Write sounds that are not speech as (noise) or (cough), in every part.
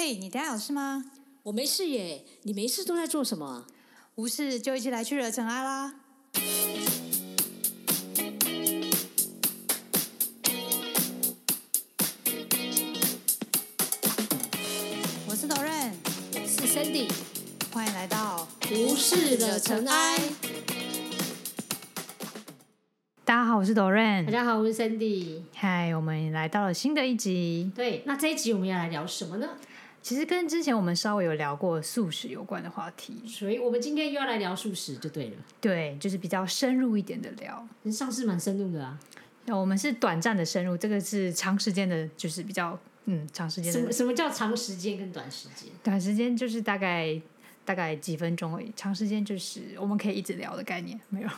嘿，你等下有事吗？我没事耶，你没事都在做什么？无事就一起来去惹尘埃啦！我是 d 任，是 Cindy，欢迎来到无事惹尘埃。大家好，我是 d 任。大家好，我是 Cindy。嗨，我们来到了新的一集。对，那这一集我们要来聊什么呢？其实跟之前我们稍微有聊过素食有关的话题，所以我们今天又要来聊素食就对了。对，就是比较深入一点的聊。上次蛮深入的啊。那我们是短暂的深入，这个是长时间的，就是比较嗯长时间的。什么什么叫长时间跟短时间？短时间就是大概大概几分钟而已，长时间就是我们可以一直聊的概念，没有。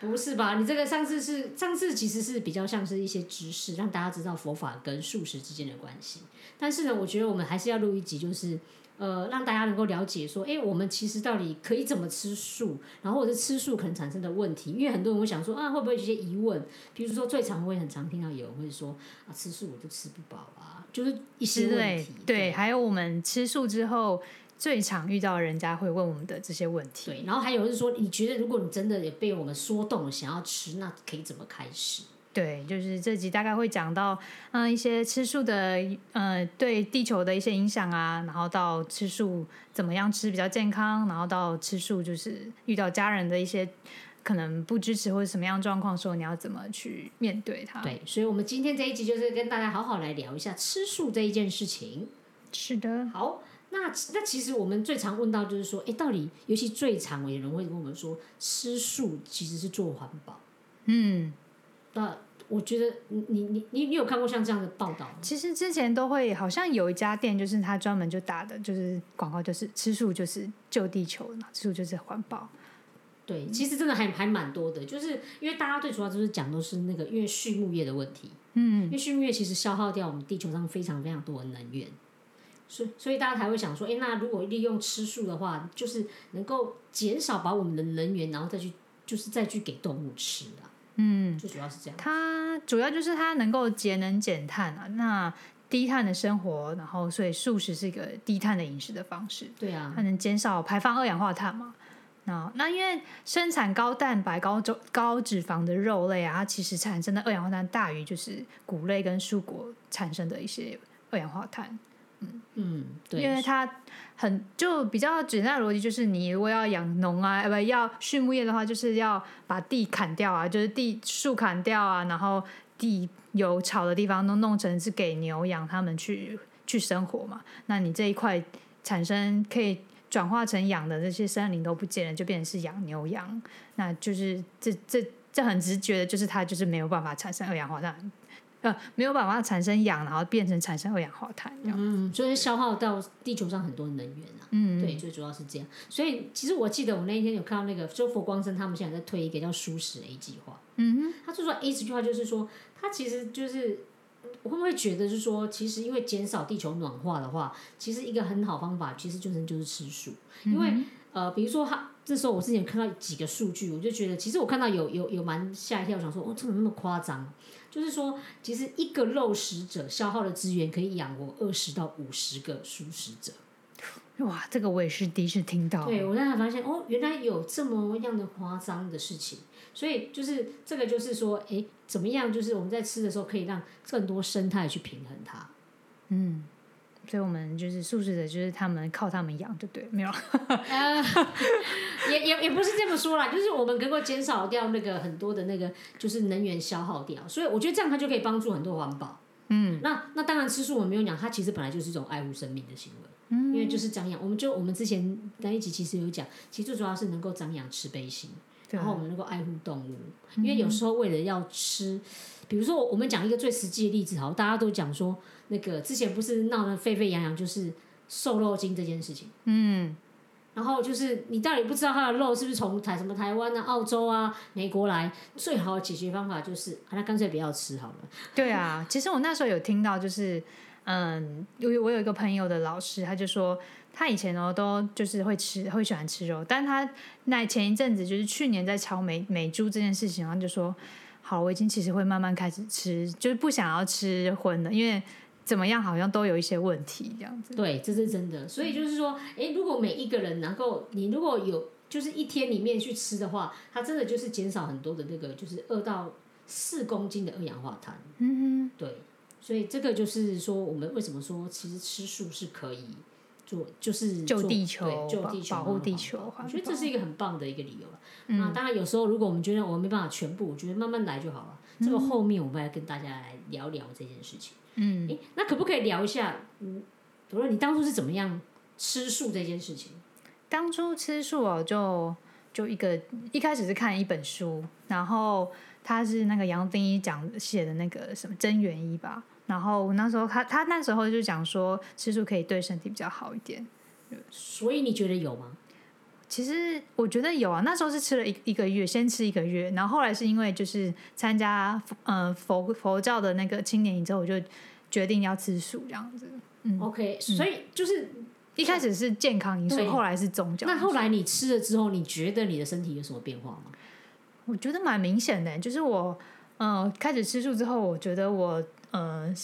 不是吧？你这个上次是上次其实是比较像是一些知识，让大家知道佛法跟素食之间的关系。但是呢，我觉得我们还是要录一集，就是呃，让大家能够了解说，哎，我们其实到底可以怎么吃素，然后或者吃素可能产生的问题。因为很多人会想说啊，会不会有些疑问？比如说最常会很常听到有人会说啊，吃素我就吃不饱啊，就是一些问题。对，还有我们吃素之后。最常遇到人家会问我们的这些问题，对，然后还有是说，你觉得如果你真的也被我们说动了，想要吃，那可以怎么开始？对，就是这集大概会讲到，嗯，一些吃素的，呃，对地球的一些影响啊，然后到吃素怎么样吃比较健康，然后到吃素就是遇到家人的一些可能不支持或者什么样状况，说你要怎么去面对它。对，所以我们今天这一集就是跟大家好好来聊一下吃素这一件事情。是的，好。那那其实我们最常问到就是说，哎，到底尤其最常有人会跟我们说，吃素其实是做环保。嗯，那我觉得你你你你有看过像这样的报道吗？其实之前都会，好像有一家店，就是他专门就打的，就是广告，就是吃素就是救地球嘛，吃素就是环保。对，其实真的还还蛮多的，就是因为大家最主要就是讲都是那个因为畜牧业的问题。嗯，因为畜牧业其实消耗掉我们地球上非常非常多的能源。所所以大家才会想说，哎，那如果利用吃素的话，就是能够减少把我们的能源，然后再去，就是再去给动物吃啊。嗯，最主要是这样。它主要就是它能够节能减碳啊。那低碳的生活，然后所以素食是一个低碳的饮食的方式。对啊，它能减少排放二氧化碳嘛？那那因为生产高蛋白、高脂高脂肪的肉类啊，它其实产生的二氧化碳大于就是谷类跟蔬果产生的一些二氧化碳。嗯，对，因为它很就比较简单的逻辑，就是你如果要养农啊，呃，不要畜牧业的话，就是要把地砍掉啊，就是地树砍掉啊，然后地有草的地方都弄成是给牛养，他们去去生活嘛。那你这一块产生可以转化成养的这些森林都不见了，就变成是养牛羊，那就是这这这很直觉的，就是它就是没有办法产生二氧化碳。呃，没有办法产生氧，然后变成产生二氧化碳，嗯，所以消耗到地球上很多能源啊。嗯，对，最主要是这样。所以其实我记得我那一天有看到那个，就佛光生他们现在在推一个叫“舒适 A 计划”。嗯哼，他就说 A 计划就是说，他其实就是我会不会觉得是说，其实因为减少地球暖化的话，其实一个很好方法，其实就是就是吃素。因为呃，比如说他这时候我之前看到几个数据，我就觉得其实我看到有有有蛮吓一跳，想说哦，怎么那么夸张？就是说，其实一个肉食者消耗的资源可以养活二十到五十个素食者。哇，这个我也是第一次听到。对我才发现，哦，原来有这么样的夸张的事情。所以就是这个，就是说，哎，怎么样？就是我们在吃的时候，可以让更多生态去平衡它。嗯。所以我们就是素食者，就是他们靠他们养，就对，没有。(laughs) 也也也不是这么说啦，就是我们能够减少掉那个很多的那个就是能源消耗掉，所以我觉得这样它就可以帮助很多环保。嗯，那那当然吃素我们没有讲，它其实本来就是一种爱护生命的行为。嗯，因为就是长养，我们就我们之前那一集其实有讲，其实最主要是能够长养慈悲心，然后我们能够爱护动物，因为有时候为了要吃，比如说我们讲一个最实际的例子，好，大家都讲说。那个之前不是闹得沸沸扬扬，就是瘦肉精这件事情。嗯，然后就是你到底不知道它的肉是不是从台什么台湾啊、澳洲啊、美国来，最好的解决方法就是那干脆不要吃好了。对啊，其实我那时候有听到，就是嗯，因为我有一个朋友的老师，他就说他以前哦都就是会吃，会喜欢吃肉，但他那前一阵子就是去年在炒美美猪这件事情，然后就说好，我已经其实会慢慢开始吃，就是不想要吃荤的，因为。怎么样，好像都有一些问题这样子。对，这是真的。所以就是说，哎，如果每一个人能够，你如果有就是一天里面去吃的话，它真的就是减少很多的那个，就是二到四公斤的二氧化碳。嗯哼对，所以这个就是说，我们为什么说其实吃素是可以做，就是救地球、救地球、保护地球。我觉得这是一个很棒的一个理由了。那当然，有时候如果我们觉得我们没办法全部，我觉得慢慢来就好了。这个后面我们来跟大家来聊聊这件事情。嗯，哎，那可不可以聊一下？嗯，比如说你当初是怎么样吃素这件事情？当初吃素哦，就就一个一开始是看一本书，然后他是那个杨定一讲写的那个什么真元一吧，然后我那时候他他那时候就讲说吃素可以对身体比较好一点。所以你觉得有吗？其实我觉得有啊，那时候是吃了一一个月，先吃一个月，然后后来是因为就是参加呃佛佛教的那个青年营之后，我就决定要吃素这样子。嗯，OK，所以就是一开始是健康因素，后来是宗教。那后来你吃了之后，你觉得你的身体有什么变化吗？我觉得蛮明显的，就是我呃开始吃素之后，我觉得我呃。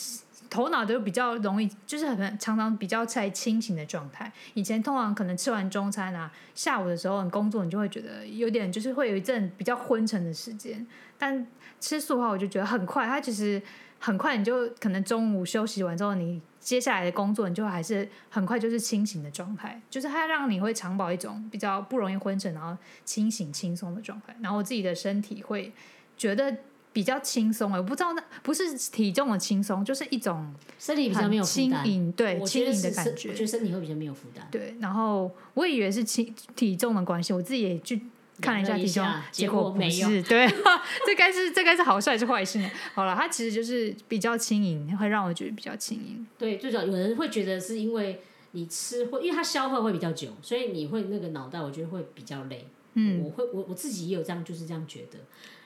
头脑就比较容易，就是很常常比较在清醒的状态。以前通常可能吃完中餐啊，下午的时候你工作，你就会觉得有点就是会有一阵比较昏沉的时间。但吃素的话，我就觉得很快，它其实很快你就可能中午休息完之后，你接下来的工作你就还是很快就是清醒的状态，就是它让你会长保一种比较不容易昏沉，然后清醒轻松的状态。然后我自己的身体会觉得。比较轻松哎，我不知道那不是体重的轻松，就是一种身体比较没有轻盈，对轻盈的感觉。我觉得身体会比较没有负担。对，然后我以为是轻体重的关系，我自己也去看了一下体重，结果不是。对，(laughs) 这该是这该是好事还是坏事呢？好了，它其实就是比较轻盈，会让我觉得比较轻盈。对，最早有人会觉得是因为你吃会，因为它消化会比较久，所以你会那个脑袋我觉得会比较累。嗯，我会我我自己也有这样就是这样觉得。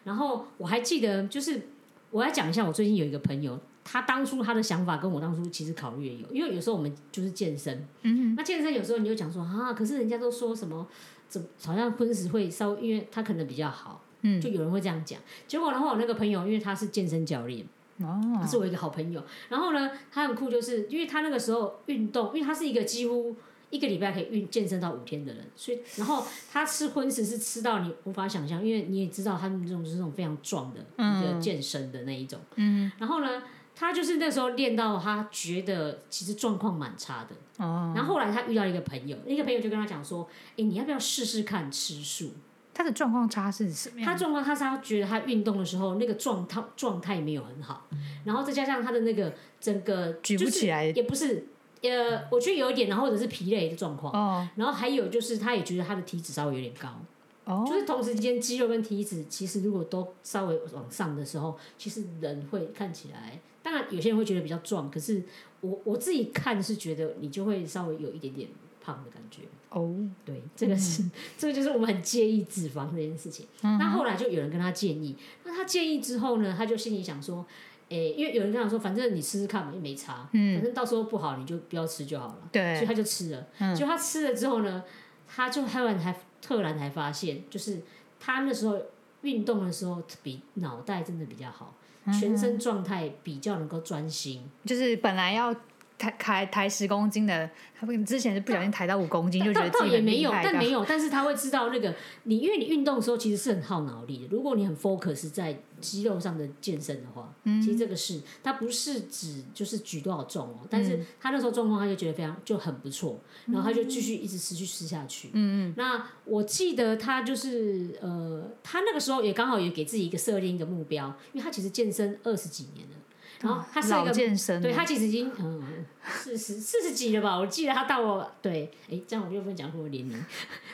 然后我还记得，就是我要讲一下，我最近有一个朋友，他当初他的想法跟我当初其实考虑也有，因为有时候我们就是健身，嗯，那健身有时候你就讲说啊，可是人家都说什么，怎好像荤食会稍微，因为他可能比较好，嗯，就有人会这样讲。结果然后我那个朋友，因为他是健身教练，哦，他是我一个好朋友，然后呢，他很酷，就是因为他那个时候运动，因为他是一个几乎。一个礼拜可以运健身到五天的人，所以然后他吃荤食是吃到你无法想象，因为你也知道他们这种是那种非常壮的一个健身的那一种。嗯。然后呢，他就是那时候练到他觉得其实状况蛮差的。哦。然后后来他遇到一个朋友，那个朋友就跟他讲说：“哎，你要不要试试看吃素？”他的状况差是什么样？他状况他是他觉得他运动的时候那个状态状态没有很好，然后再加上他的那个整个举不起来，也不是。呃，我觉得有一点，然后或者是疲累的状况，然后还有就是，他也觉得他的体脂稍微有点高，就是同时间肌肉跟体脂其实如果都稍微往上的时候，其实人会看起来，当然有些人会觉得比较壮，可是我我自己看是觉得你就会稍微有一点点胖的感觉。哦，对，这个是 (laughs) 这个就是我们很介意脂肪这件事情。那后来就有人跟他建议，那他建议之后呢，他就心里想说。诶，因为有人跟他说，反正你试试看嘛，又没差，反正到时候不好你就不要吃就好了。对，所以他就吃了。嗯，就他吃了之后呢，他就突然还突然才发现，就是他那时候运动的时候，比脑袋真的比较好，全身状态比较能够专心。就是本来要。抬抬抬十公斤的，他之前是不小心抬到五公斤，就觉得自己没有，但没有，但是他会知道那个你，因为你运动的时候其实是很耗脑力的。如果你很 focus 在肌肉上的健身的话，其实这个是他不是指就是举多少重哦，但是他那时候状况他就觉得非常就很不错，然后他就继续一直持续吃下去。嗯嗯。那我记得他就是呃，他那个时候也刚好也给自己一个设定一个目标，因为他其实健身二十几年了。然后他是一个，对他其实已经嗯四十四十几了吧？我记得他到我对，哎，这样我就不能讲我年龄。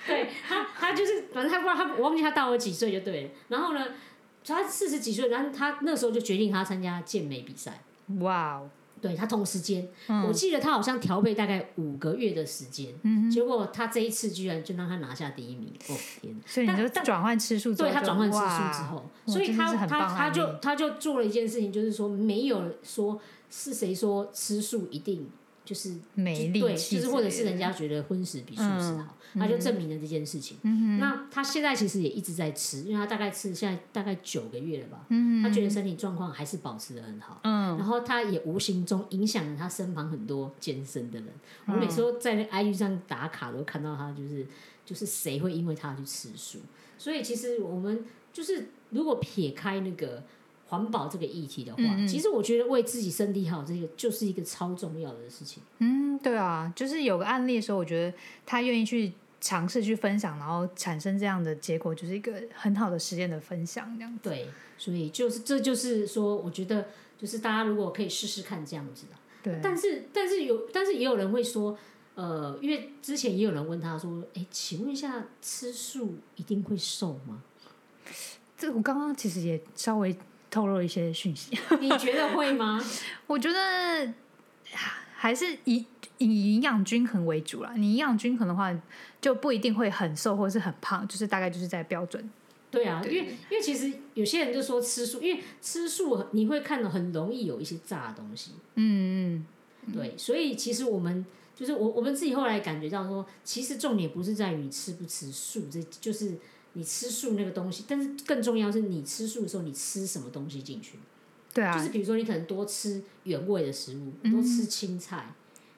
对他，他就是反正他不知道他，我忘记他到我几岁就对了。然后呢，他四十几岁，然后他那时候就决定他参加健美比赛。哇哦！对他同时间，我记得他好像调配大概五个月的时间，结果他这一次居然就让他拿下第一名，哦天！所以你就转换次数，对他转换次数之后，所以他他他就他就做了一件事情，就是说没有说是谁说吃素一定。就是没力对，气之类的，就是或者是人家觉得荤食比素食好，他就证明了这件事情。嗯那他现在其实也一直在吃，因为他大概吃现在大概九个月了吧，嗯他觉得身体状况还是保持的很好。嗯然后他也无形中影响了他身旁很多健身的人。我嗯每次都在那 IG 上打卡，都看到他就是就是谁会因为他去吃素。所以其实我们就是如果撇开那个环保这个议题的话，嗯其实我觉得为自己身体好，这个就是一个超重要的事情。嗯，对啊，就是有个案例的时候，我觉得他愿意去尝试去分享，然后产生这样的结果，就是一个很好的实验的分享，这样子。对，所以就是这就是说，我觉得就是大家如果可以试试看这样子的。对，但是但是有但是也有人会说，呃，因为之前也有人问他说，哎，请问一下，吃素一定会瘦吗？这我刚刚其实也稍微透露一些讯息，(laughs) 你觉得会吗？(laughs) 我觉得还是以以营养均衡为主啦。你营养均衡的话，就不一定会很瘦或是很胖，就是大概就是在标准。对啊，对因为因为其实有些人就说吃素，因为吃素你会看到很容易有一些炸的东西，嗯嗯，对，所以其实我们就是我我们自己后来感觉到说，其实重点不是在于吃不吃素，这就是你吃素那个东西，但是更重要是你吃素的时候你吃什么东西进去。对啊，就是比如说你可能多吃原味的食物，多吃青菜，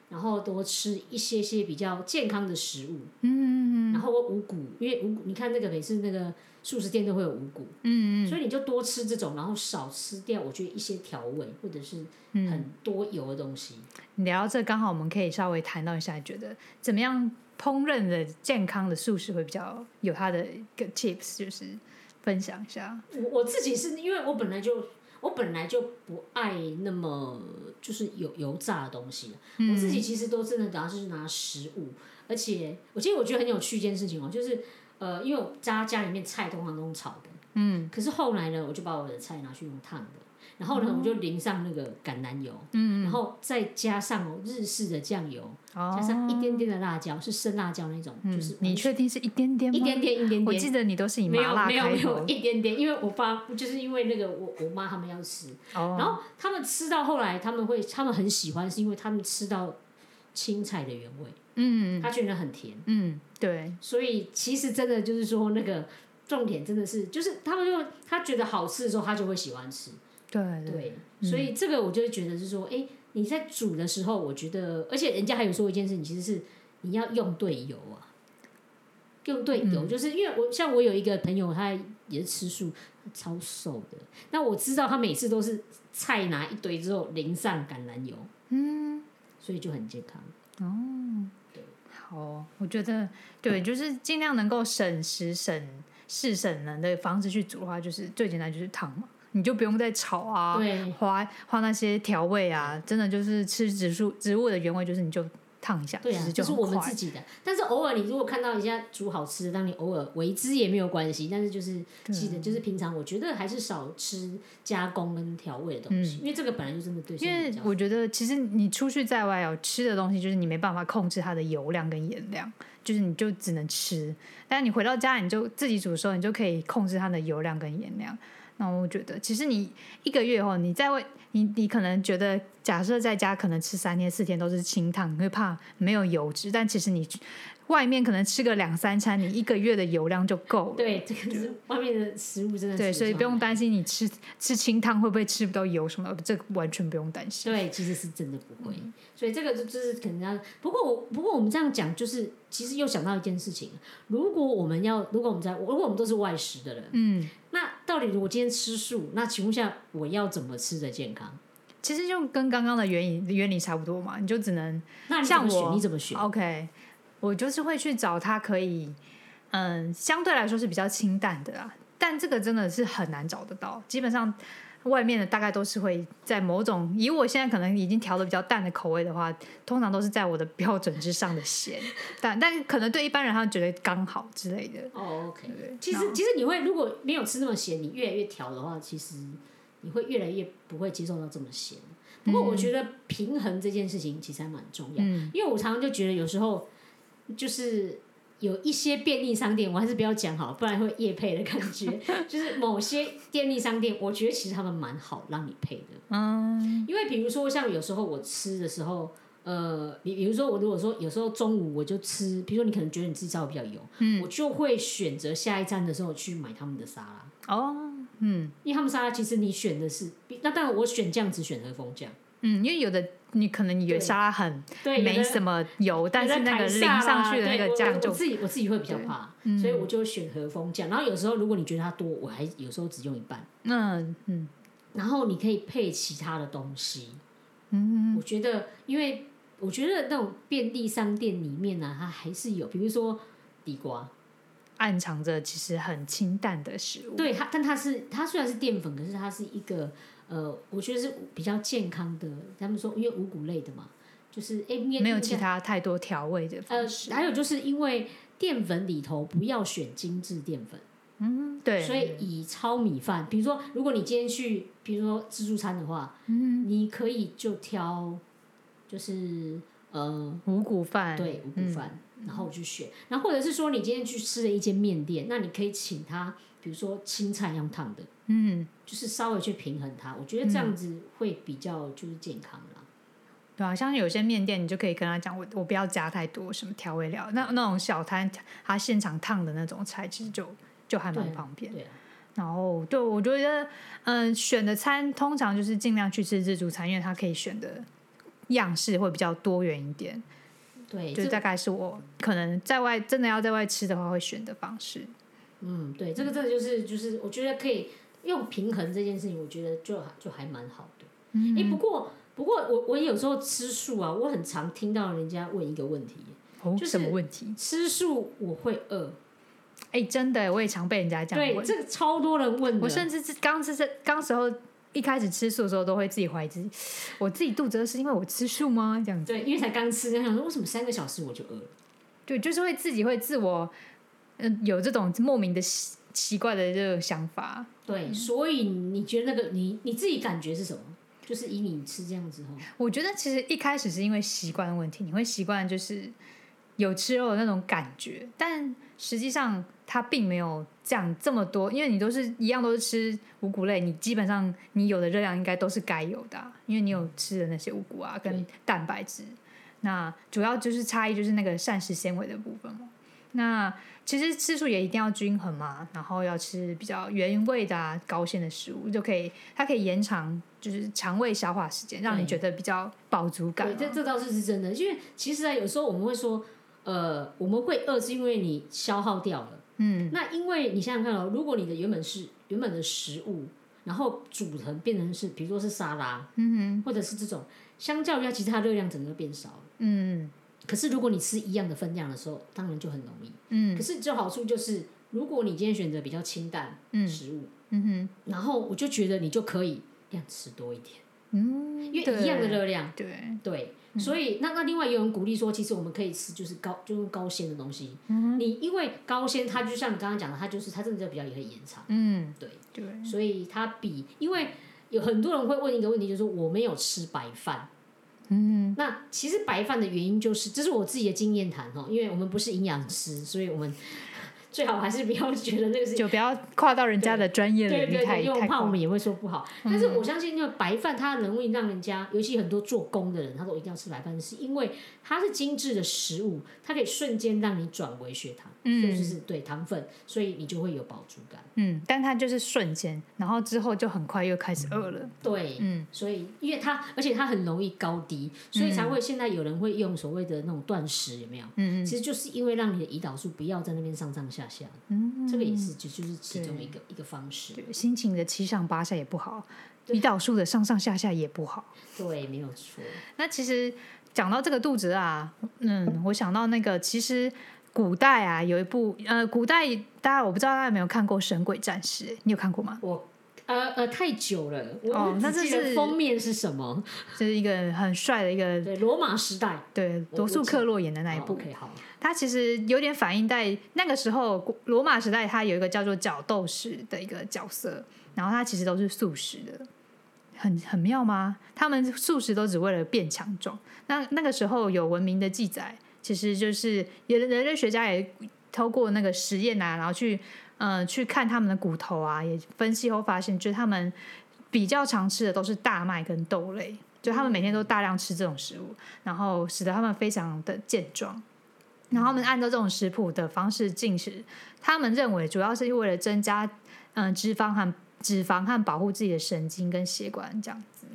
然后多吃一些些比较健康的食物，嗯嗯嗯。然后五谷，因为五谷你看那个每次那个素食店都会有五谷，嗯嗯。所以你就多吃这种，然后少吃掉我觉得一些调味或者是嗯。很多油的东西。嗯，聊到这刚好我们可以稍微谈到一下，觉得怎么样烹饪的健康的素食会比较有它的一个 tips，就是分享一下。我我自己是因为我本来就我本来就不爱那么就是有油炸的东西，我自己其实都真的主要是拿食物，而且我其实我觉得很有趣一件事情哦，就是呃，因为我家家里面菜通常都用炒的，嗯，可是后来呢，我就把我的菜拿去用烫的。然后呢，我们就淋上那个橄榄油，嗯，然后再加上哦日式的酱油，哦。加上一点点的辣椒，是生辣椒那种，就是你确定是一点点吗？一点点一点点，我记得你都是以没有麻辣没有没有。一点点，因为我爸就是因为那个我我妈他们要吃，哦，然后他们吃到后来他们会他们很喜欢，是因为他们吃到青菜的原味，嗯他觉得很甜，嗯，对，所以其实真的就是说那个重点真的是就是他们就他觉得好吃的时候，他就会喜欢吃，对对，所以这个我就会觉得是说，哎，你在煮的时候，我觉得，而且人家还有说一件事情，其实是你要用对油啊。用对油，就是因为我像我有一个朋友，他也是吃素，超瘦的。那我知道他每次都是菜拿一堆之后淋上橄榄油，嗯，所以就很健康。好哦，我觉得对，就是尽量能够省时省事省能的方式去煮的话，就是最简单就是汤嘛，你就不用再炒啊，对花花那些调味啊，真的就是吃植物植物的原味，就是你就烫一下，对啊就是我们自己的。但是偶尔你如果看到人家煮好吃的，当你偶尔为之也没有关系。但是就是记得，就是平常我觉得还是少吃加工跟调味的东西，因为这个本来就真的对身因为。我觉得，其实你出去在外哦，吃的东西就是你没办法控制它的油量跟盐量，就是你就只能吃。但是你回到家，你就自己煮的时候，你就可以控制它的油量跟盐量。那我觉得，其实你一个月后，你在外，你你可能觉得，假设在家可能吃三天四天都是清汤，你会怕没有油脂，但其实你外面可能吃个两三餐，你一个月的油量就够了。对，这个是外面的食物真的是对，所以不用担心你吃吃清汤会不会吃不到油什么的，这个完全不用担心。对，其实是真的不会，嗯所以这个就就是可能要。不过我不过我们这样讲，就是其实又想到一件事情，如果我们要，如果我们在，如果我们都是外食的人，嗯，那到底如果今天吃素，那请问一下，我要怎么吃的健康？其实就跟刚刚的原理原理差不多嘛，你就只能那你怎么像我选？你怎么选？OK，我就是会去找它可以，嗯，相对来说是比较清淡的啦，但这个真的是很难找得到，基本上。外面的大概都是会在某种，以我现在可能已经调的比较淡的口味的话，通常都是在我的标准之上的咸，但但可能对一般人他觉得刚好之类的。哦，OK。对，其实其实你会如果没有吃那么咸，你越来越调的话，其实你会越来越不会接受到这么咸。不过我觉得平衡这件事情其实还蛮重要，嗯因为我常常就觉得有时候就是有一些便利商店，我还是不要讲好，不然会夜配的感觉。(laughs) 就是某些便利商店，我觉得其实他们蛮好让你配的，嗯因为比如说像有时候我吃的时候，呃，比比如说我如果说有时候中午我就吃，比如说你可能觉得你自己烧的比较油，嗯，我就会选择下一站的时候去买他们的沙拉。哦，嗯，因为他们沙拉其实你选的是，那当然我选酱只选和风酱。嗯，因为有的你可能以为沙拉很对没什么油，但是那个淋上去的那个酱就我自己我自己会比较怕，所以我就选和风酱。然后有时候如果你觉得它多，我还有时候只用一半。嗯嗯，然后你可以配其他的东西。嗯，我觉得，因为我觉得那种便利商店里面呢，它还是有，比如说地瓜，暗藏着其实很清淡的食物。对它，但它是它虽然是淀粉，可是它是一个呃，我觉得是比较健康的。他们说，因为五谷类的嘛，就是哎，没有其他太多调味的呃。还有就是因为淀粉里头不要选精致淀粉。嗯，对，所以以糙米饭，比如说，如果你今天去，比如说自助餐的话，嗯，你可以就挑，就是呃，五谷饭，对五谷饭，然后去选，然后或者是说你今天去吃了一间面店，那你可以请他，比如说青菜用烫的，嗯，就是稍微去平衡它，我觉得这样子会比较就是健康啦。对啊，像有些面店，你就可以跟他讲，我我不要加太多什么调味料。那那种小摊，他现场烫的那种菜，其实就就还蛮方便。对啊，然后，对我觉得，嗯，选的餐通常就是尽量去吃自助餐，因为它可以选的样式会比较多元一点。对，就大概是我可能在外真的要在外吃的话会选的方式。嗯，对，这个真的就是就是，我觉得可以用平衡这件事情，我觉得就就还蛮好的。嗯哎、不过不过我我有时候吃素啊，我很常听到人家问一个问题，哦，就是什么问题？吃素我会饿？哎，真的，我也常被人家这样对，问。这个超多人问的。我甚至是刚吃这刚时候一开始吃素的时候，都会自己怀疑自己，(sighs) 我自己肚子饿是因为我吃素吗？这样子，对，因为才刚吃，想说为什么三个小时我就饿了？对，就是会自己会自我，嗯、有这种莫名的奇奇怪的这个想法。对，所以你觉得那个你你自己感觉是什么？就是以你吃这样子后，我觉得其实一开始是因为习惯的问题，你会习惯就是有吃肉的那种感觉，但实际上它并没有这样这么多，因为你都是一样都是吃五谷类，你基本上你有的热量应该都是该有的啊、因为你有吃的那些五谷啊跟蛋白质。那主要就是差异就是那个膳食纤维的部分嘛。那其实吃素也一定要均衡嘛，然后要吃比较原味的、啊、高纤的食物，就可以它可以延长就是肠胃消化时间，让你觉得比较饱足感对，这这倒是是真的。因为其实啊，有时候我们会说，呃，我们会饿是因为你消耗掉了。嗯，那因为你想想看哦，如果你的原本是原本的食物，然后煮成变成是，比如说是沙拉，嗯哼。或者是这种，相较于它，其实它热量整个变少了。嗯。可是如果你吃一样的分量的时候，当然就很容易。嗯。可是这好处就是，如果你今天选择比较清淡食物，嗯哼。然后我就觉得你就可以量吃多一点，嗯，因为一样的热量，对，对，所以那那另外也有人鼓励说，其实我们可以吃就是高就是高纤的东西。你因为高纤它就像你刚刚讲的，它就是它真的就比较也会延长，嗯对，对，所以它比因为有很多人会问一个问题，就是说我没有吃白饭。嗯那其实白饭的原因就是，这是我自己的经验谈哦，因为我们不是营养师，所以我们最好还是不要觉得那个是就不要跨到人家的专业领域太为。怕我们也会说不好。但是我相信，因为白饭它容易让人家，尤其很多做工的人，他说我一定要吃白饭，是因为它是精致的食物，它可以瞬间让你转为血糖，嗯就是对糖分，所以你就会有饱足感。嗯，但它就是瞬间，然后之后就很快又开始饿了。对，嗯，所以因为它，而且它很容易高低，所以才会现在有人会用所谓的那种断食，有没有？嗯其实就是因为让你的胰岛素不要在那边上上下下，嗯，这个也是就就是其中一个一个方式。对，心情的七上八下也不好，胰岛素的上上下下也不好。对，没有错。那其实讲到这个肚子啊，嗯，我想到那个其实古代啊有一部呃，古代大家我不知道大家有没有看过《神鬼战士》，你有看过吗？我呃呃太久了，我哦那这是封面是什么？这是一个很帅的一个对，罗马时代对我罗素克洛演的那一哦部。OK，好，它其实有点反映在那个时候罗马时代，它有一个叫做角斗士的一个角色，然后他其实都是素食的，很很妙吗？他们素食都只为了变强壮。那那个时候有文明的记载，其实就是有的人类学家也透过那个实验啊，然后去嗯、呃去看他们的骨头啊，也分析后发现，就是他们比较常吃的都是大麦跟豆类。就他们每天都大量吃这种食物，然后使得他们非常的健壮。然后他们按照这种食谱的方式进食，他们认为主要是为了增加嗯脂肪和脂肪和保护自己的神经跟血管这样子。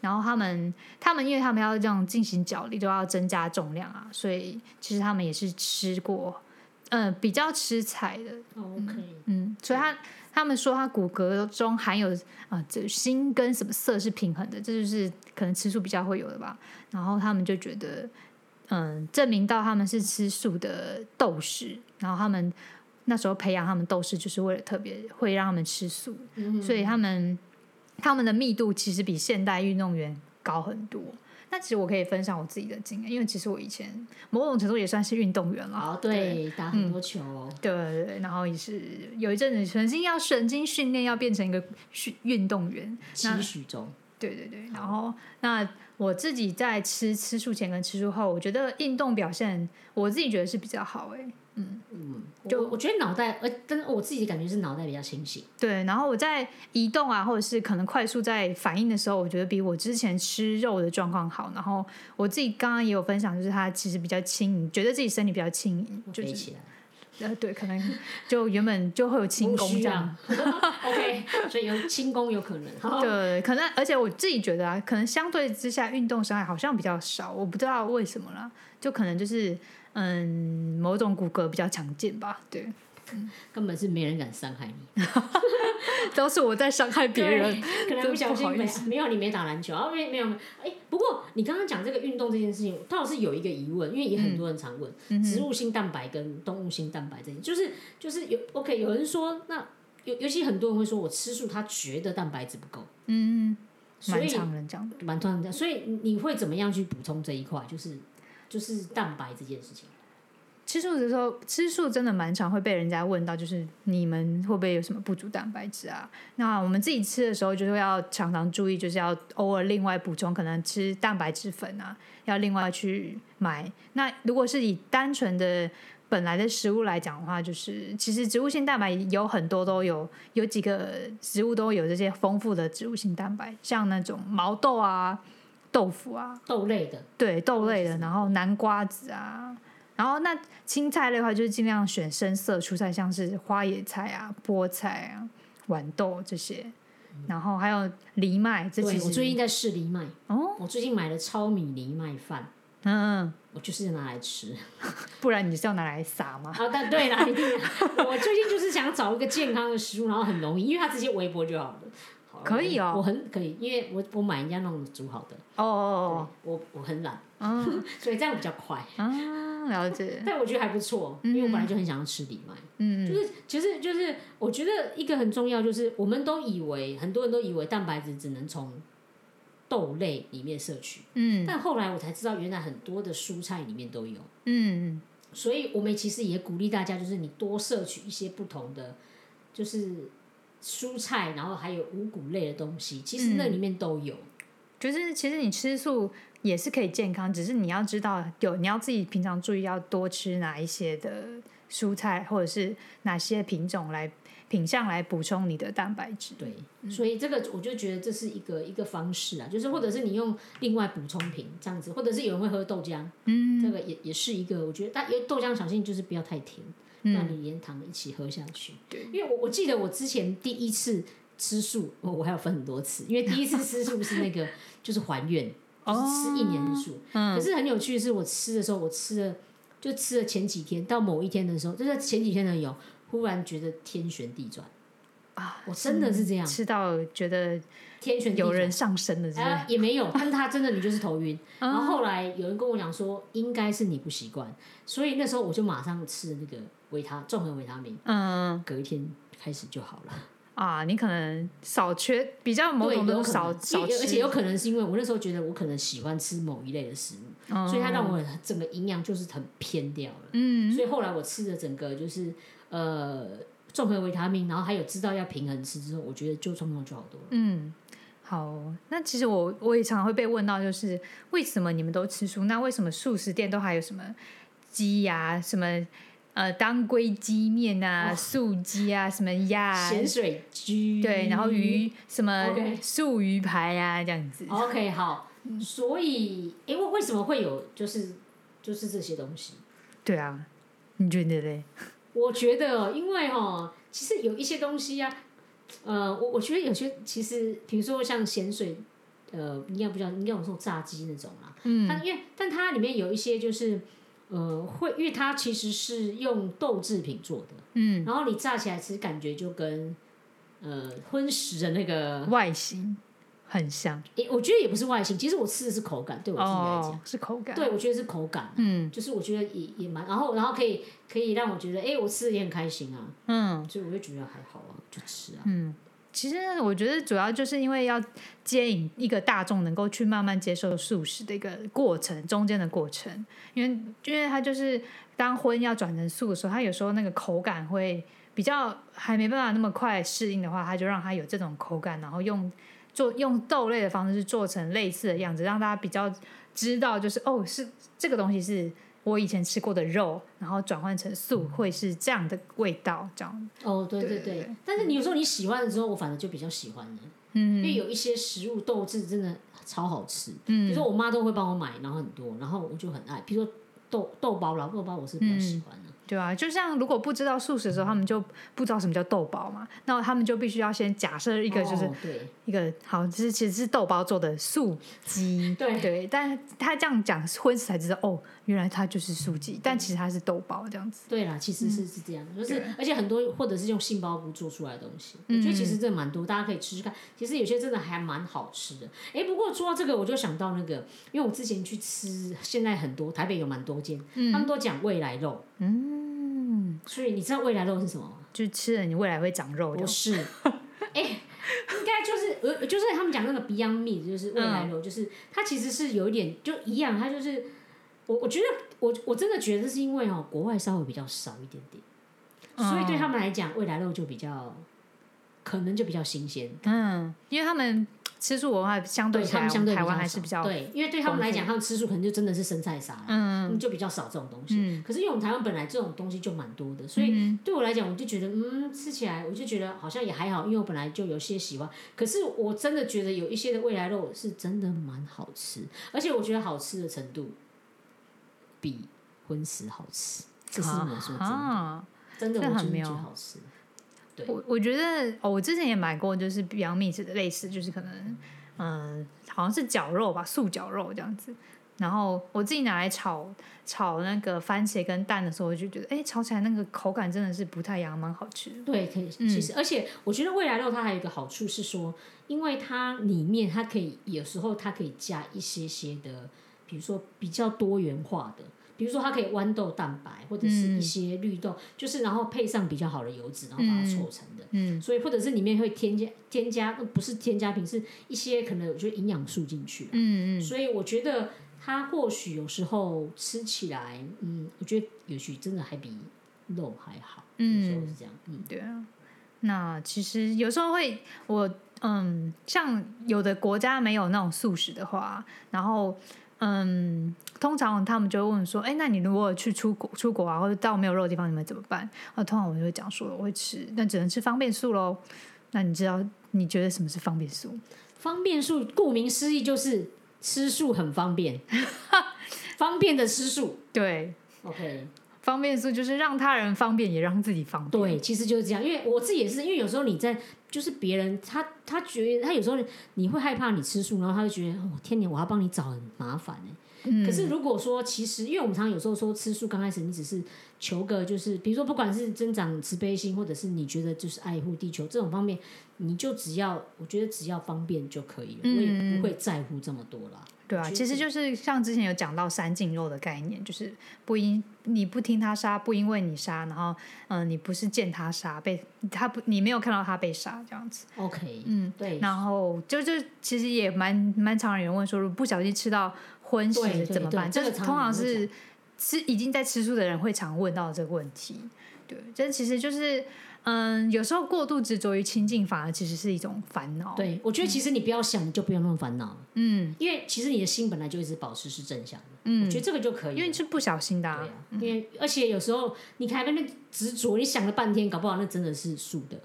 然后他们他们因为他们要这样进行脚力，都要增加重量啊，所以其实他们也是吃过，嗯，比较吃菜的。OK，嗯，所以他他们说他骨骼中含有啊，这锌跟什么色是平衡的，这就是可能吃素比较会有的吧。然后他们就觉得，嗯，证明到他们是吃素的斗士，然后他们那时候培养他们斗士，就是为了特别会让他们吃素，所以他们他们的密度其实比现代运动员高很多。那其实我可以分享我自己的经验，因为其实我以前某种程度也算是运动员了。哦，对，打很多球哦。对对对，然后也是有一阵子曾经要神经训练，要变成一个训运动员。那期许中，对对对，然后那我自己在吃吃素前跟吃素后，我觉得运动表现我自己觉得是比较好哎。就我觉得脑袋，呃，但是我自己感觉是脑袋比较清醒。对，然后我在移动啊，或者是可能快速在反应的时候，我觉得比我之前吃肉的状况好。然后我自己刚刚也有分享，就是它其实比较轻盈，觉得自己身体比较轻盈，就是飞起来，(laughs) 呃对，可能就原本就会有轻功这样。(laughs) OK，所以有轻功有可能。好对，可能而且我自己觉得啊，可能相对之下运动伤害好像比较少，我不知道为什么啦，就可能就是嗯某种骨骼比较强健吧，对，根本是没人敢伤害你。(laughs) 都是我在伤害别人，可能不小心没没有你没打篮球，啊没没有没有。哎，不过你刚刚讲这个运动这件事情，倒是有一个疑问，因为也很多人常问，嗯植物性蛋白跟动物性蛋白这些，就是就是有 OK，有人说那尤尤其很多人会说我吃素，他觉得蛋白质不够，嗯，蛮所以常人讲的。蛮突然这样，所以你会怎么样去补充这一块？就是就是蛋白这件事情。吃素的时候，吃素真的蛮常会被人家问到，就是你们会不会有什么不足蛋白质啊？那我们自己吃的时候，就是要常常注意，就是要偶尔另外补充，可能吃蛋白质粉啊，要另外去买。那如果是以单纯的本来的食物来讲的话，就是其实植物性蛋白有很多都有，有几个食物都有这些丰富的植物性蛋白，像那种毛豆啊、豆腐啊，豆类的，对豆类的，然后南瓜子啊，然后那青菜类的话，就是尽量选深色蔬菜，像是花椰菜啊、菠菜啊、豌豆这些，然后还有藜麦，这对我最近在试藜麦，哦，我最近买了糙米藜麦饭，嗯，我就是拿来吃。(laughs) 不然你是要拿来撒吗？好，的对啦，一定。我最近就是想找一个健康的食物，然后很容易，因为它直接微波就好了。好可以哦。我很可以，因为我我买人家那种煮好的，哦哦哦。我我很懒，(laughs) 所以这样比较快。啊，了解，(laughs) 但我觉得还不错，因为我本来就很想要吃藜麦。嗯，就是其实就是我觉得一个很重要，就是我们都以为很多人都以为蛋白质只能从豆类里面摄取，嗯。但后来我才知道，原来很多的蔬菜里面都有。嗯。所以我们其实也鼓励大家，就是你多摄取一些不同的，就是蔬菜，然后还有五谷类的东西，其实那里面都有。就是其实你吃素也是可以健康，只是你要知道有你要自己平常注意要多吃哪一些的蔬菜，或者是哪些品种来品相来补充你的蛋白质。对，所以这个我就觉得这是一个一个方式啊，就是或者是你用另外补充品这样子，或者是有人会喝豆浆，嗯，这个也也是一个，我觉得但因为豆浆小心就是不要太甜，那你连糖一起喝下去。对，因为我我记得我之前第一次吃素，我我还要分很多次，因为第一次吃素是那个 (laughs) 就是还愿，就是吃一年的素，可是很有趣的是我吃的时候，我吃了就吃了前几天，到某一天的时候，就在前几天的有忽然觉得天旋地转啊，我真的是这样，吃到觉得有人上身了，是不是？啊，也没有，但是他真的你就是头晕。(laughs) 然后后来有人跟我讲说，应该是你不习惯，所以那时候我就马上吃那个维他综合维他命，嗯隔一天开始就好了。啊，你可能少缺，比较某对，种都有可能，少而且，有可能是因为我那时候觉得我可能喜欢吃某一类的食物，所以它让我整个营养就是很偏掉了。嗯，所以后来我吃的整个就是呃综合维他命，然后还有知道要平衡吃之后，我觉得就状况就好多了。嗯。好，那其实我我也常常会被问到，就是为什么你们都吃素？那为什么素食店都还有什么鸡呀、什么呃当归鸡面啊、素鸡啊、什么鸭啊、咸水鸡对，然后鱼什么素鱼排啊这样子。OK，好，所以，因，为为什么会有就是就是这些东西？对啊，你觉得嘞？(laughs) 我觉得，因为哈，其实有一些东西呀，呃，我我觉得有些其实，比如说像咸水，呃，应该不叫，应该我说炸鸡那种啦。嗯。它因为，但它里面有一些就是，呃，会，因为它其实是用豆制品做的。嗯。然后你炸起来，其实感觉就跟，呃，荤食的那个外形。很香，也我觉得也不是外形，其实我吃的是口感，对我自己来讲是口感。对，我觉得是口感，嗯，就是我觉得也也蛮，然后然后可以可以让我觉得，哎，我吃的也很开心啊，嗯，所以我就觉得还好啊，就吃啊。嗯，其实我觉得主要就是因为要接引一个大众能够去慢慢接受素食的一个过程，中间的过程，因为因为它就是当荤要转成素的时候，它有时候那个口感会比较还没办法那么快适应的话，它就让它有这种口感，然后用。做用豆类的方式做成类似的样子，让大家比较知道，就是哦，是这个东西是我以前吃过的肉，然后转换成素会是这样的味道，这样。哦，对对对。但是你有时候你喜欢的时候，我反而就比较喜欢了，嗯，因为有一些食物豆制真的超好吃，嗯，比如说我妈都会帮我买，然后很多，然后我就很爱，比如说豆豆包啦，豆包我是比较喜欢的。对啊，就像如果不知道素食的时候，他们就不知道什么叫豆包嘛，那他们就必须要先假设一个就是一个好，就是其实是豆包做的素鸡，对。对，但他这样讲荤食才知道哦，原来它就是素鸡，但其实它是豆包这样子。对啦，其实是是这样，就是而且很多或者是用杏鲍菇做出来的东西，我觉得其实真的蛮多，大家可以吃吃看。其实有些真的还蛮好吃的。哎，不过说到这个，我就想到那个，因为我之前去吃，现在很多台北有蛮多间，他们都讲未来肉，嗯。所以你知道未来肉是什么吗？就吃了你未来会长肉。不是，(laughs) 哎，应该就是呃，就是他们讲那个 Beyond Meat，就是未来肉，就是它其实是有一点就一样，它就是我我觉得我我真的觉得是因为哦，国外稍微比较少一点点，所以对他们来讲，未来肉就比较可能就比较新鲜。嗯，因为他们。吃素文化相对他们相对台湾还是比较对，因为对他们来讲，他们吃素可能就真的是生菜沙，嗯，就比较少这种东西。嗯，可是因为我们台湾本来这种东西就蛮多的，所以对我来讲，我就觉得嗯，吃起来我就觉得好像也还好，因为我本来就有些喜欢。可是我真的觉得有一些的未来肉是真的蛮好吃，而且我觉得好吃的程度比荤食好吃，这是我说真的，真的我觉得好吃。我我觉得哦，我之前也买过，就是比较密实的类似，就是可能嗯，好像是绞肉吧，素绞肉这样子。然后我自己拿来炒炒那个番茄跟蛋的时候，我就觉得哎，炒起来那个口感真的是不太一样，蛮好吃。对，可以。其实而且我觉得未来肉它还有一个好处是说，因为它里面它可以有时候它可以加一些些的，比如说比较多元化的。比如说，它可以豌豆蛋白，或者是一些绿豆，就是然后配上比较好的油脂，然后把它凑成的。嗯，所以或者是里面会添加添加，不是添加品，是一些可能我觉得营养素进去。嗯嗯。所以我觉得它或许有时候吃起来，嗯，我觉得也许真的还比肉还好。嗯，有时候是这样。嗯，对啊。那其实有时候会，我嗯，像有的国家没有那种素食的话，然后。嗯，通常他们就会问说：“哎，那你如果去出国出国啊，或者到没有肉的地方，你们怎么办？”啊，通常我就会讲说：“我会吃，但只能吃方便素喽。”那你知道你觉得什么是方便素？方便素顾名思义就是吃素很方便，(laughs) 方便的吃素。对，OK，方便素就是让他人方便，也让自己方便。对，其实就是这样。因为我自己也是，因为有时候你在。就是别人他他觉得他有时候你会害怕你吃素，然后他就觉得哦天年我要帮你找很麻烦哎。可是如果说其实，因为我们常常有时候说吃素刚开始你只是求个就是，比如说不管是增长慈悲心，或者是你觉得就是爱护地球这种方面，你就只要我觉得只要方便就可以了，我也不会在乎这么多了。对啊，其实就是像之前有讲到三净肉的概念，就是不因你不听他杀，不因为你杀，然后嗯，你不是见他杀，被他不你没有看到他被杀这样子。OK，嗯，对。然后就就其实也蛮蛮常有人问说，如果不小心吃到荤食怎么办？就是通常是吃已经在吃素的人会常问到这个问题。对，这其实就是。嗯，有时候过度执着于亲近，反而其实是一种烦恼。对，我觉得其实你不要想，你就不用那么烦恼。嗯，因为其实你的心本来就一直保持是正向的。嗯，我觉得这个就可以。因为是不小心的。对啊，因为而且有时候你还在那执着，你想了半天，搞不好那真的是素的。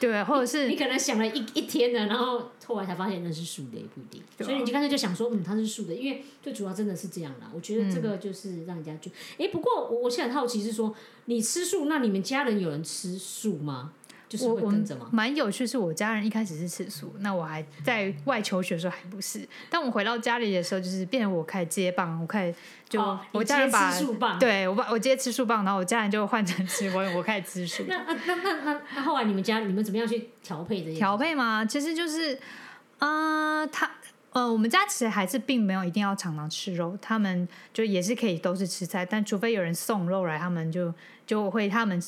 对，或者是你可能想了一一天了，然后后来才发现那是素的，也不一定。所以你就干脆就想说，嗯，它是素的，因为最主要真的是这样啦。我觉得这个就是让人家就，哎，不过我我现在很好奇是说，你吃素，那你们家人有人吃素吗？就是会跟着吗？蛮有趣，是我家人一开始是吃素，那我还在外求学的时候还不是，但我回到家里的时候，就是变成我开始接棒，我开始就我家人把对我把我接吃素棒，然后我家人就换成吃我，我开始吃素。(laughs) 那那那那那后来你们家你们怎么样去调配这些？调配吗？其实就是，呃，他呃，我们家其实还是并没有一定要常常吃肉，他们就也是可以都是吃菜，但除非有人送肉来，他们就就会他们。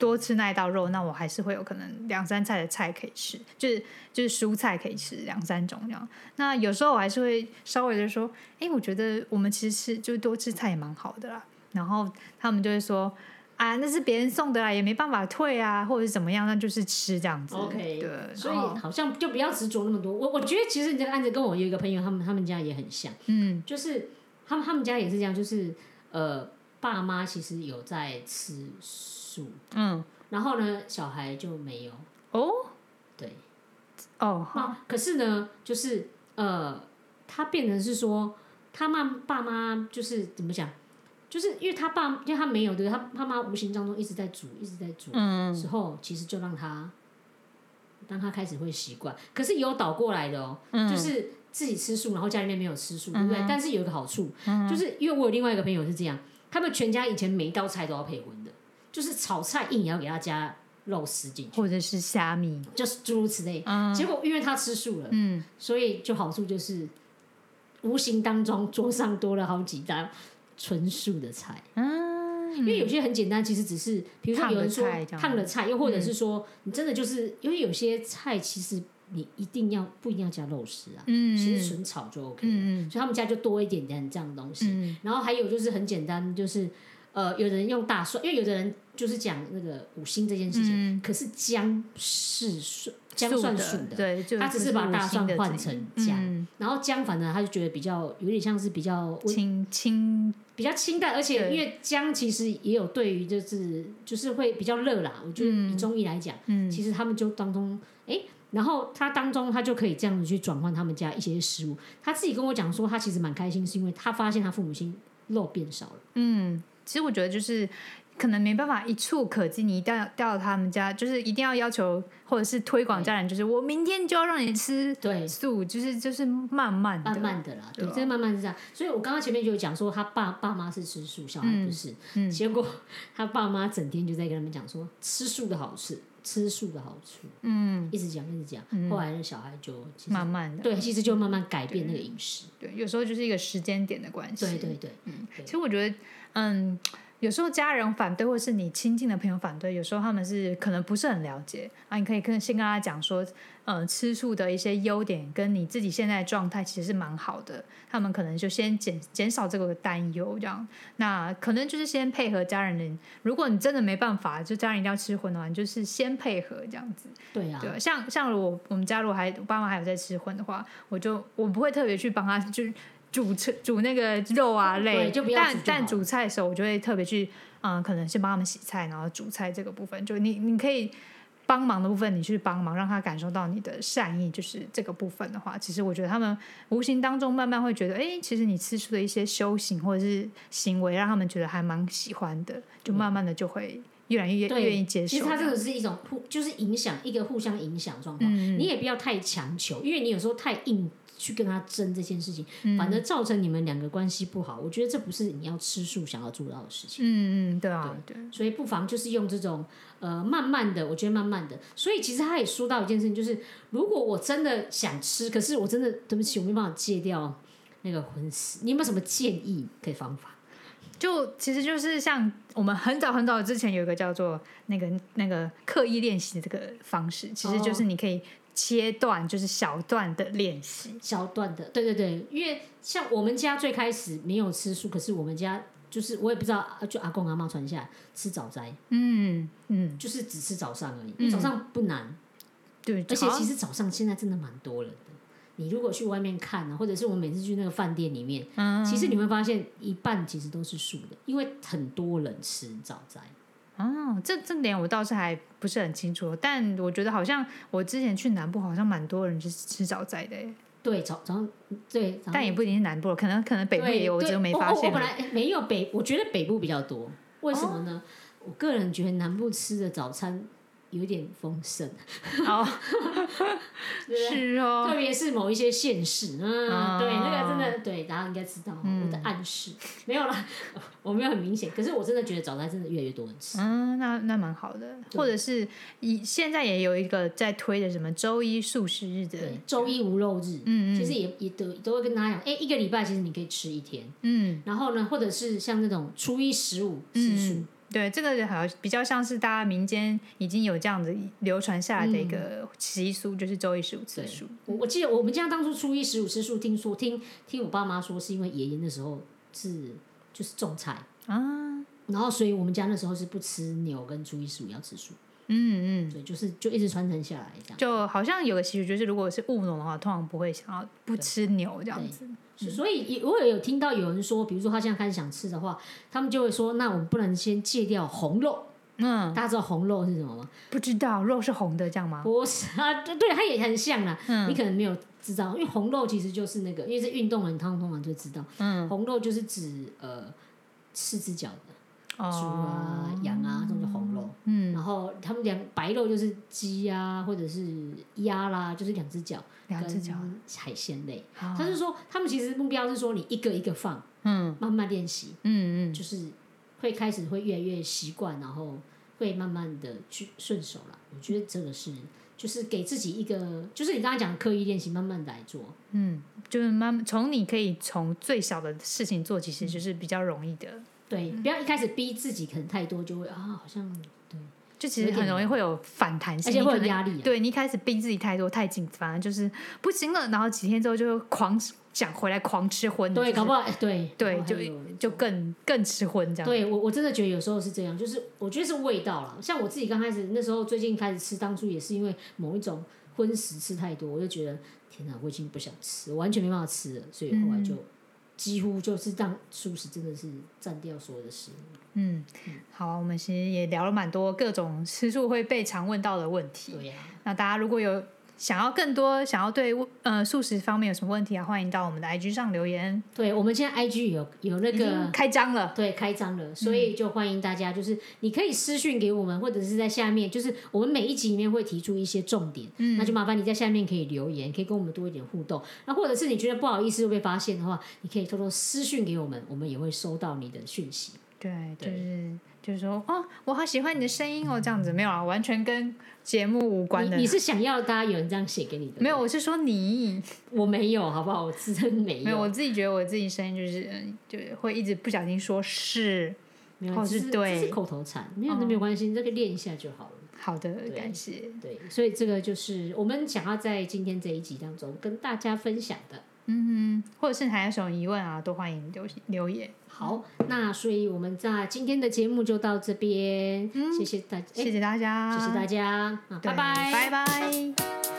多吃那一道肉，那我还是会有可能两三菜的菜可以吃，就是就是蔬菜可以吃两三种这样。那有时候我还是会稍微的说，哎，我觉得我们其实吃就多吃菜也蛮好的啦。然后他们就会说，啊，那是别人送的啦，也没办法退啊，或者是怎么样，那就是吃这样子。OK，对，所以好像就不要执着那么多。我我觉得其实你这个案子跟我有一个朋友，他们他们家也很像，嗯，就是他们他们家也是这样，就是呃，爸妈其实有在吃。嗯，然后呢，小孩就没有。哦，对，哦，那可是呢，就是呃，他变成是说，他妈爸妈就是怎么讲，就是因为他爸，因为他没有对，他爸妈无形当中一直在煮，一直在煮，嗯，时候其实就让他，让他开始会习惯，可是有倒过来的哦，就是自己吃素，然后家里面没有吃素，对不对？但是有一个好处，就是因为我有另外一个朋友是这样，他们全家以前每一道菜都要配荤。的。就是炒菜硬也要给他加肉丝进去，或者是虾米，就是诸如此类。结果因为他吃素了，嗯，所以就好处就是无形当中桌上多了好几道纯素的菜。嗯，因为有些很简单，其实只是比如说有人说烫的菜，又或者是说你真的就是因为有些菜其实你一定要不一定要加肉丝啊，嗯，其实纯炒就 OK 了。所以他们家就多一点点这样的东西。然后还有就是很简单，就是。呃，有人用大蒜，因为有的人就是讲那个五星这件事情。可是姜是蒜，姜算素的，对，他只是把大蒜换成姜，然后姜反正他就觉得比较有点像是比较清清，比较清淡，而且因为姜其实也有对于就是就是会比较热啦。我觉得以中医来讲，其实他们就当中哎，然后他当中他就可以这样子去转换他们家一些食物。他自己跟我讲说，他其实蛮开心，是因为他发现他父母亲肉变少了。嗯。其实我觉得就是可能没办法一触可及，你一定要到他们家，就是一定要要求或者是推广家人，就是我明天就要让你吃对。素，就是就是慢慢慢慢的啦，对，真的慢慢是这样。所以我刚刚前面就有讲说，他爸爸妈是吃素，小孩不是，(laughs) 结果他爸妈整天就在跟他们讲说吃素的好吃，吃素的好处，嗯，一直讲一直讲，后来那小孩就慢慢的对，其实就慢慢改变那个饮食，对，有时候就是一个时间点的关系，对对对，嗯，其实我觉得。嗯，有时候家人反对，或是你亲近的朋友反对，有时候他们是可能不是很了解啊。你可以跟先跟他讲说，呃，吃素的一些优点，跟你自己现在的状态其实是蛮好的。他们可能就先减减少这个担忧，这样。那可能就是先配合家人的。如果你真的没办法，就家人一定要吃荤的话，你就是先配合这样子。对呀，对，像像我我们家如果还爸妈还有在吃荤的话，我就我不会特别去帮他就。煮菜煮那个肉啊类，但但煮菜的时候，我就会特别去，嗯，可能先帮他们洗菜，然后煮菜这个部分，就你你可以帮忙的部分，你去帮忙，让他感受到你的善意。就是这个部分的话，其实我觉得他们无形当中慢慢会觉得，哎，其实你吃出的一些修行或者是行为，让他们觉得还蛮喜欢的，就慢慢的就会越来越愿意接受。其实它这个是一种互，就是影响一个互相影响状况。你也不要太强求，因为你有时候太硬。去跟他争这件事情，反而造成你们两个关系不好。我觉得这不是你要吃素想要做到的事情。嗯嗯，对啊，对。所以不妨就是用这种呃慢慢的，我觉得慢慢的。所以其实他也说到一件事情，就是如果我真的想吃，可是我真的对不起，我没办法戒掉那个荤食。你有没有什么建议可以方法？就其实就是像我们很早很早之前有一个叫做那个那个刻意练习的这个方式，其实就是你可以。切断就是小段的练习，小段的，对对对，因为像我们家最开始没有吃素，可是我们家就是我也不知道，就阿公阿妈传下来吃早斋，嗯嗯，就是只吃早上而已，早上不难，对，而且其实早上现在真的蛮多人的。你如果去外面看，或者是我每次去那个饭店里面，其实你会发现一半其实都是素的，因为很多人吃早斋。哦，这这点我倒是还不是很清楚，但我觉得好像我之前去南部，好像蛮多人就是吃早斋的耶，对，早早上对，早但也不一定是南部，可能可能北部也有，我对只是没发现我我我本。来没有北，我觉得北部比较多，为什么呢？我个人觉得南部吃的早餐有点丰盛，哦，(laughs) 对不对？是哦。特，别是某一些县市，嗯，哦对，那个真的对，大家应该知道嗯。我的暗示。没有啦，(laughs) 我没有很明显，可是我真的觉得早餐真的越来越多人吃，嗯，那那蛮好的，或者是以现在也有一个在推的什么周一素食日的，对，周一无肉日，嗯嗯。其实也也都都会跟大家讲，哎，一个礼拜其实你可以吃一天，嗯。然后呢，或者是像那种初一十五吃素，嗯，对，这个好像比较像是大家民间已经有这样子流传下来的一个习俗，就是周一十五吃素。我我记得我们家当初初一十五吃素，听说听听我爸妈说，是因为爷爷那时候是就是种菜啊，然后所以我们家那时候是不吃牛，跟初一十五要吃素，嗯嗯，对，就是就一直传承下来这样。就好像有个习俗，就是如果是务农的话，通常不会想要不吃牛这样子。是所以也我也有听到有人说，比如说他现在开始想吃的话，他们就会说，那我们不能先戒掉红肉。嗯，大家知道红肉是什么吗？不知道肉是红的这样吗？不是啊，对对，它也很像啦。嗯你可能没有知道，因为红肉其实就是那个，因为是运动人，他们通常就知道，嗯，红肉就是指呃四只脚的。猪啊、哦，羊啊，这种就红肉。嗯，然后他们两白肉就是鸡啊，或者是鸭啦，就是两只脚，两只脚。跟海鲜类。好他是说，他们其实目标是说，你一个一个放，嗯慢慢练习，嗯嗯，就是会开始会越来越习惯，然后会慢慢的去顺手了。我觉得这个是，就是给自己一个，就是你刚刚讲的刻意练习，慢慢地来做。嗯，就是慢慢从你可以从最小的事情做，其实就是比较容易的。对，不要一开始逼自己，可能太多就会啊，好像对，就其实很容易会有反弹性，而且会有压力啊。对你一开始逼自己太多太紧，反而就是不行了，然后几天之后就狂想回来狂吃荤，对，就是搞不好哎对对就就更更吃荤这样。对我我真的觉得有时候是这样，就是我觉得是味道了。像我自己刚开始那时候，最近开始吃，当初也是因为某一种荤食吃太多，我就觉得天哪，我已经不想吃，我完全没办法吃了，所以后来就几乎就是让素食真的是占掉所有的食物。嗯，好啊，我们其实也聊了蛮多各种吃素会被常问到的问题。对呀、那大家如果有想要更多想要对呃素食方面有什么问题啊，欢迎到我们的 IG 上留言，对，我们现在 IG 有有那个。开张了。对，开张了，所以就欢迎大家，就是你可以私讯给我们，或者是在下面，就是我们每一集里面会提出一些重点，嗯那就麻烦你在下面可以留言，可以跟我们多一点互动。那或者是你觉得不好意思会被发现的话，你可以偷偷私讯给我们，我们也会收到你的讯息。对，就是就是说，哦，我好喜欢你的声音哦，这样子没有啊，完全跟节目无关的。你你是想要大家有人这样写给你的？没有，，我是说你，我没有，好不好？我自身没有，没有，我自己觉得我自己声音就是，嗯就是会一直不小心说是没有，是是对这是口头禅，没有那没有关系，你这个练一下就好了。好的，感谢。对，所以这个就是我们想要在今天这一集当中跟大家分享的。嗯哼，或者是还有什么疑问啊，都欢迎留留言。好，那所以我们在今天的节目就到这边，谢谢大，家谢谢大家，谢谢大家，拜拜，拜拜。